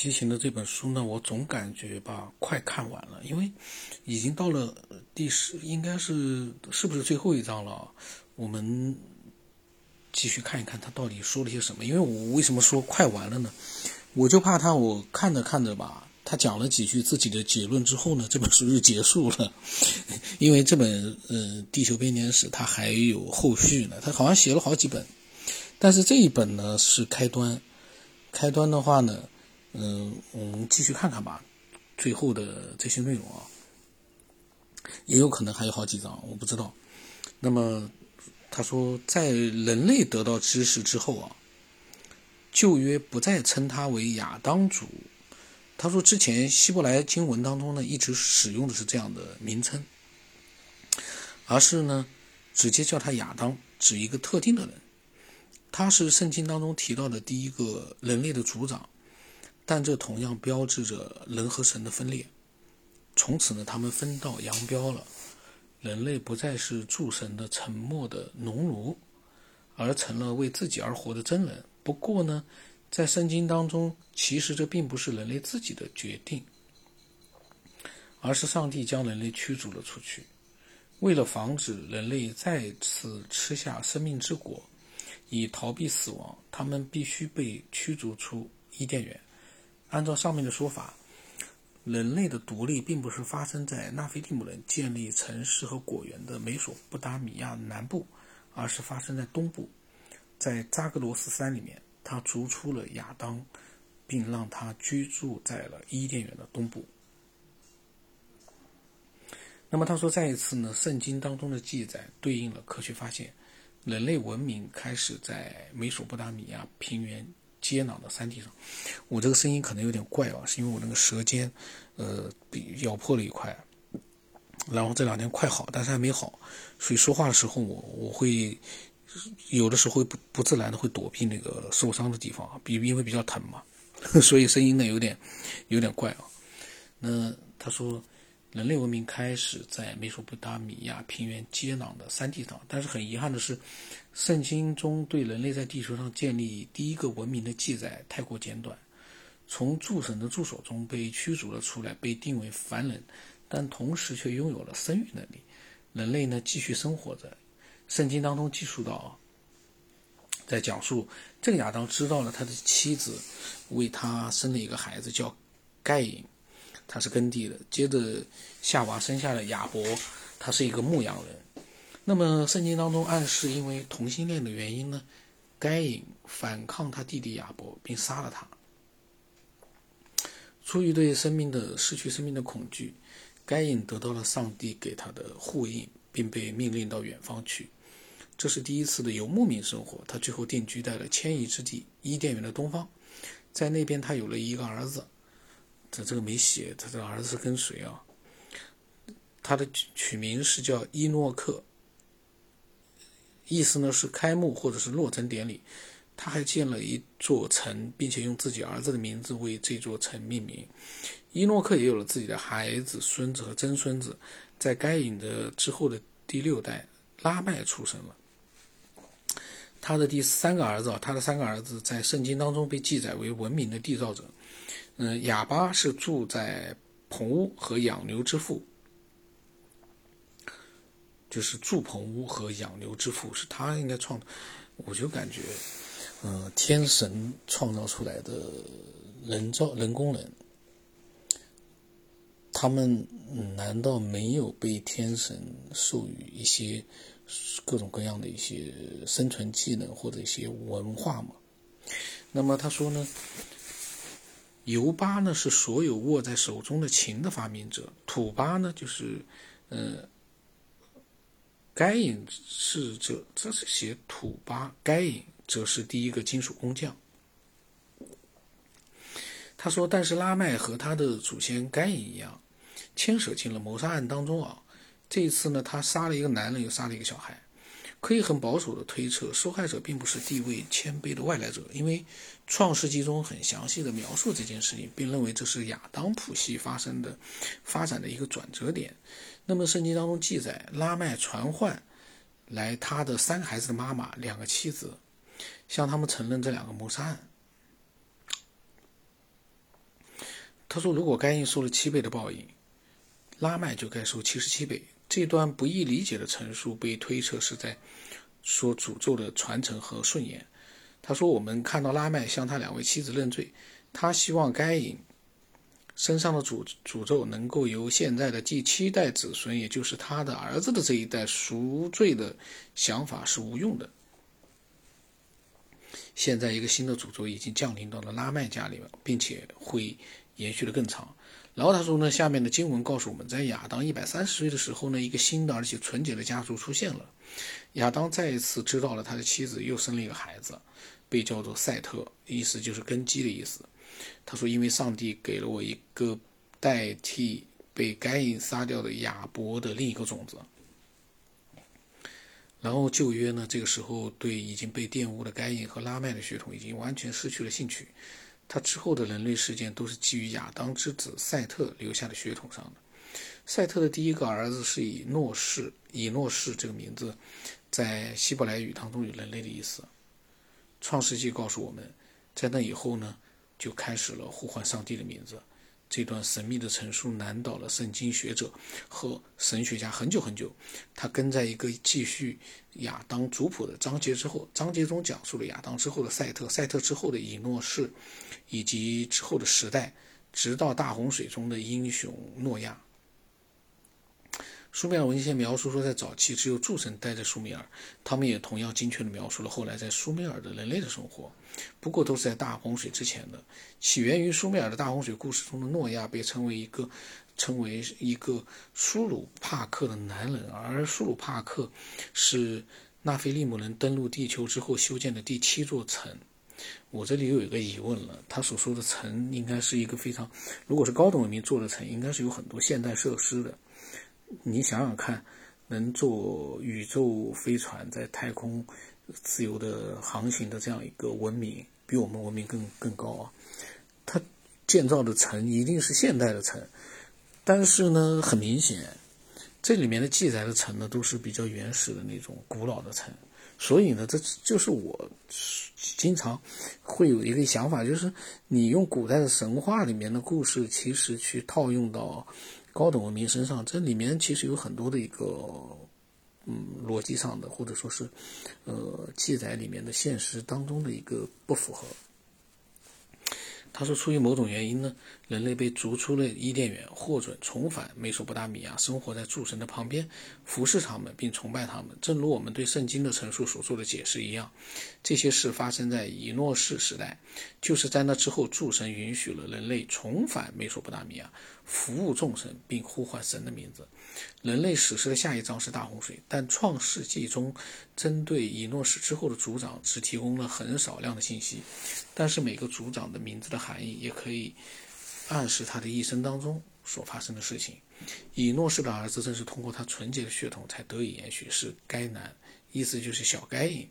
西秦的这本书呢，我总感觉吧，快看完了，因为已经到了第十，应该是是不是最后一章了？我们继续看一看他到底说了些什么。因为我为什么说快完了呢？我就怕他，我看着看着吧，他讲了几句自己的结论之后呢，这本书就结束了。因为这本呃《地球编年史》它还有后续呢，他好像写了好几本，但是这一本呢是开端。开端的话呢。嗯，我们继续看看吧，最后的这些内容啊，也有可能还有好几章，我不知道。那么他说，在人类得到知识之后啊，旧约不再称他为亚当族。他说，之前希伯来经文当中呢，一直使用的是这样的名称，而是呢，直接叫他亚当，指一个特定的人。他是圣经当中提到的第一个人类的族长。但这同样标志着人和神的分裂。从此呢，他们分道扬镳了。人类不再是诸神的沉默的农奴，而成了为自己而活的真人。不过呢，在圣经当中，其实这并不是人类自己的决定，而是上帝将人类驱逐了出去。为了防止人类再次吃下生命之果，以逃避死亡，他们必须被驱逐出伊甸园。按照上面的说法，人类的独立并不是发生在纳菲蒂姆人建立城市和果园的美索不达米亚南部，而是发生在东部，在扎格罗斯山里面，他逐出了亚当，并让他居住在了伊甸园的东部。那么他说，再一次呢，圣经当中的记载对应了科学发现，人类文明开始在美索不达米亚平原。接壤的山体上，我这个声音可能有点怪啊，是因为我那个舌尖，呃，被咬破了一块，然后这两天快好，但是还没好，所以说话的时候我我会有的时候不不自然的会躲避那个受伤的地方，比因为比较疼嘛，所以声音呢有点有点怪啊。那他说。人类文明开始在美索不达米亚平原接壤的山地上，但是很遗憾的是，圣经中对人类在地球上建立第一个文明的记载太过简短。从诸神的住所中被驱逐了出来，被定为凡人，但同时却拥有了生育能力。人类呢继续生活着。圣经当中记述到，在讲述这个亚当知道了他的妻子为他生了一个孩子，叫盖隐。他是耕地的，接着夏娃生下了亚伯，他是一个牧羊人。那么圣经当中暗示，因为同性恋的原因呢，该隐反抗他弟弟亚伯，并杀了他。出于对生命的失去生命的恐惧，该隐得到了上帝给他的护印，并被命令到远方去。这是第一次的游牧民生活。他最后定居在了迁移之地伊甸园的东方，在那边他有了一个儿子。这这个没写，他这儿子是跟谁啊？他的取名是叫伊诺克，意思呢是开幕或者是落成典礼。他还建了一座城，并且用自己儿子的名字为这座城命名。伊诺克也有了自己的孩子、孙子和曾孙子，在该隐的之后的第六代拉麦出生了。他的第三个儿子啊，他的三个儿子在圣经当中被记载为文明的缔造者。嗯，哑巴是住在棚屋和养牛之父，就是住棚屋和养牛之父是他应该创。我就感觉，嗯，天神创造出来的人造人工人，他们难道没有被天神授予一些各种各样的一些生存技能或者一些文化吗？那么他说呢？尤巴呢是所有握在手中的琴的发明者，土巴呢就是，呃，该隐是这这是写土巴，该隐则是第一个金属工匠。他说，但是拉麦和他的祖先该隐一样，牵扯进了谋杀案当中啊。这一次呢，他杀了一个男人，又杀了一个小孩。可以很保守的推测，受害者并不是地位谦卑的外来者，因为《创世纪》中很详细的描述这件事情，并认为这是亚当谱系发生的发展的一个转折点。那么圣经当中记载，拉麦传唤来他的三个孩子的妈妈、两个妻子，向他们承认这两个谋杀案。他说，如果该隐受了七倍的报应，拉麦就该受七十七倍。这段不易理解的陈述被推测是在说诅咒的传承和顺延。他说，我们看到拉麦向他两位妻子认罪，他希望该隐身上的诅诅咒能够由现在的第七代子孙，也就是他的儿子的这一代赎罪的想法是无用的。现在一个新的诅咒已经降临到了拉麦家里了，并且会延续的更长。然后他说呢，下面的经文告诉我们在亚当一百三十岁的时候呢，一个新的而且纯洁的家族出现了。亚当再一次知道了他的妻子又生了一个孩子，被叫做赛特，意思就是根基的意思。他说，因为上帝给了我一个代替被该隐杀掉的亚伯的另一个种子。然后旧约呢，这个时候对已经被玷污的该隐和拉麦的血统已经完全失去了兴趣。他之后的人类事件都是基于亚当之子赛特留下的血统上的。赛特的第一个儿子是以诺士，以诺士这个名字在希伯来语当中有人类的意思。创世纪告诉我们，在那以后呢，就开始了呼唤上帝的名字。这段神秘的陈述难倒了圣经学者和神学家很久很久。他跟在一个继续亚当族谱的章节之后，章节中讲述了亚当之后的赛特，赛特之后的以诺士，以及之后的时代，直到大洪水中的英雄诺亚。苏美尔文献描述说，在早期只有诸神待在苏美尔，他们也同样精确地描述了后来在苏美尔的人类的生活，不过都是在大洪水之前的。起源于苏美尔的大洪水故事中的诺亚被称为一个称为一个苏鲁帕克的男人，而苏鲁帕克是纳菲利姆人登陆地球之后修建的第七座城。我这里又有一个疑问了，他所说的城应该是一个非常，如果是高等文明做的城，应该是有很多现代设施的。你想想看，能坐宇宙飞船在太空自由的航行的这样一个文明，比我们文明更更高啊！它建造的城一定是现代的城，但是呢，很明显，这里面的记载的城呢，都是比较原始的那种古老的城。所以呢，这就是我经常会有一个想法，就是你用古代的神话里面的故事，其实去套用到。高等文明身上，这里面其实有很多的一个，嗯，逻辑上的，或者说是，呃，记载里面的现实当中的一个不符合。他说，出于某种原因呢，人类被逐出了伊甸园，获准重返美索不达米亚，生活在诸神的旁边，服侍他们并崇拜他们。正如我们对圣经的陈述所做的解释一样，这些事发生在以诺士时代，就是在那之后，诸神允许了人类重返美索不达米亚。服务众神，并呼唤神的名字。人类史诗的下一章是大洪水，但创世纪中针对以诺史之后的族长只提供了很少量的信息。但是每个族长的名字的含义也可以暗示他的一生当中所发生的事情。以诺士的儿子正是通过他纯洁的血统才得以延续，是该男，意思就是小该隐。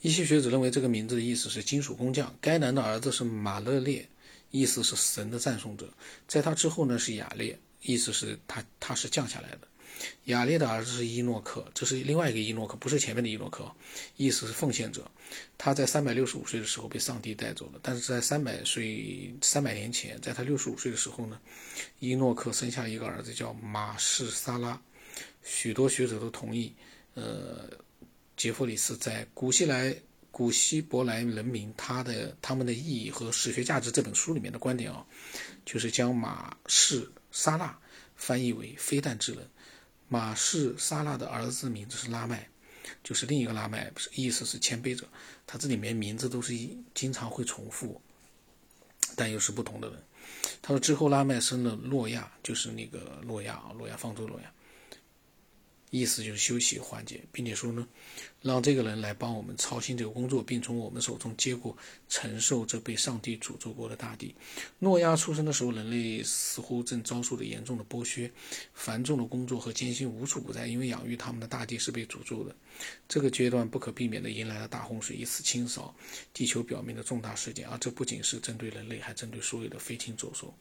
一些学者认为这个名字的意思是金属工匠。该男的儿子是马勒列。意思是神的赞颂者，在他之后呢是雅列，意思是他他是降下来的。雅列的儿子是伊诺克，这是另外一个伊诺克，不是前面的伊诺克，意思是奉献者。他在三百六十五岁的时候被上帝带走了，但是在三百岁三百年前，在他六十五岁的时候呢，伊诺克生下一个儿子叫马士沙拉。许多学者都同意，呃，杰弗里斯在古希来。古希伯来人民他的他们的意义和史学价值这本书里面的观点啊，就是将马士沙拉翻译为飞弹之人。马士沙拉的儿子名字是拉麦，就是另一个拉麦，意思是谦卑者。他这里面名字都是经常会重复，但又是不同的人。他说之后拉麦生了诺亚，就是那个诺亚啊，诺亚方舟诺亚。意思就是休息环节，并且说呢，让这个人来帮我们操心这个工作，并从我们手中接过承受这被上帝诅咒过的大地。诺亚出生的时候，人类似乎正遭受着严重的剥削，繁重的工作和艰辛无处不在，因为养育他们的大地是被诅咒的。这个阶段不可避免地迎来了大洪水，一次清扫地球表面的重大事件，而这不仅是针对人类，还针对所有的飞禽走兽。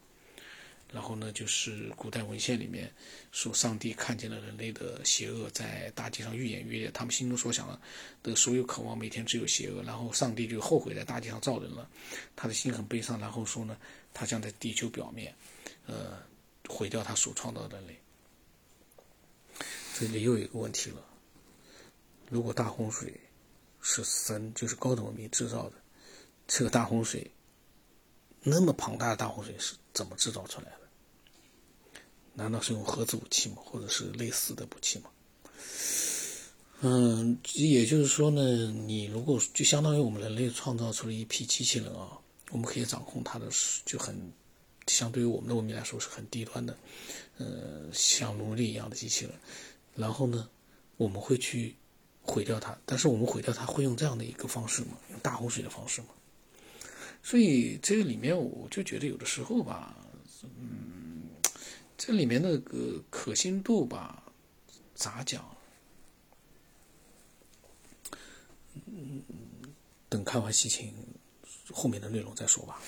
然后呢，就是古代文献里面说，上帝看见了人类的邪恶在大地上愈演愈烈，他们心中所想的所有渴望，每天只有邪恶。然后上帝就后悔在大地上造人了，他的心很悲伤。然后说呢，他将在地球表面，呃，毁掉他所创造的人类。这里又有一个问题了：如果大洪水是神，就是高等文明制造的，这个大洪水那么庞大的大洪水是怎么制造出来的？难道是用核子武器吗？或者是类似的武器吗？嗯，也就是说呢，你如果就相当于我们人类创造出了一批机器人啊，我们可以掌控它的，就很相对于我们的文明来说是很低端的，呃，像奴隶一样的机器人。然后呢，我们会去毁掉它，但是我们毁掉它会用这样的一个方式吗？用大洪水的方式吗？所以这个里面我就觉得有的时候吧，嗯。这里面那个可信度吧，咋讲？嗯，等看完戏情，后面的内容再说吧。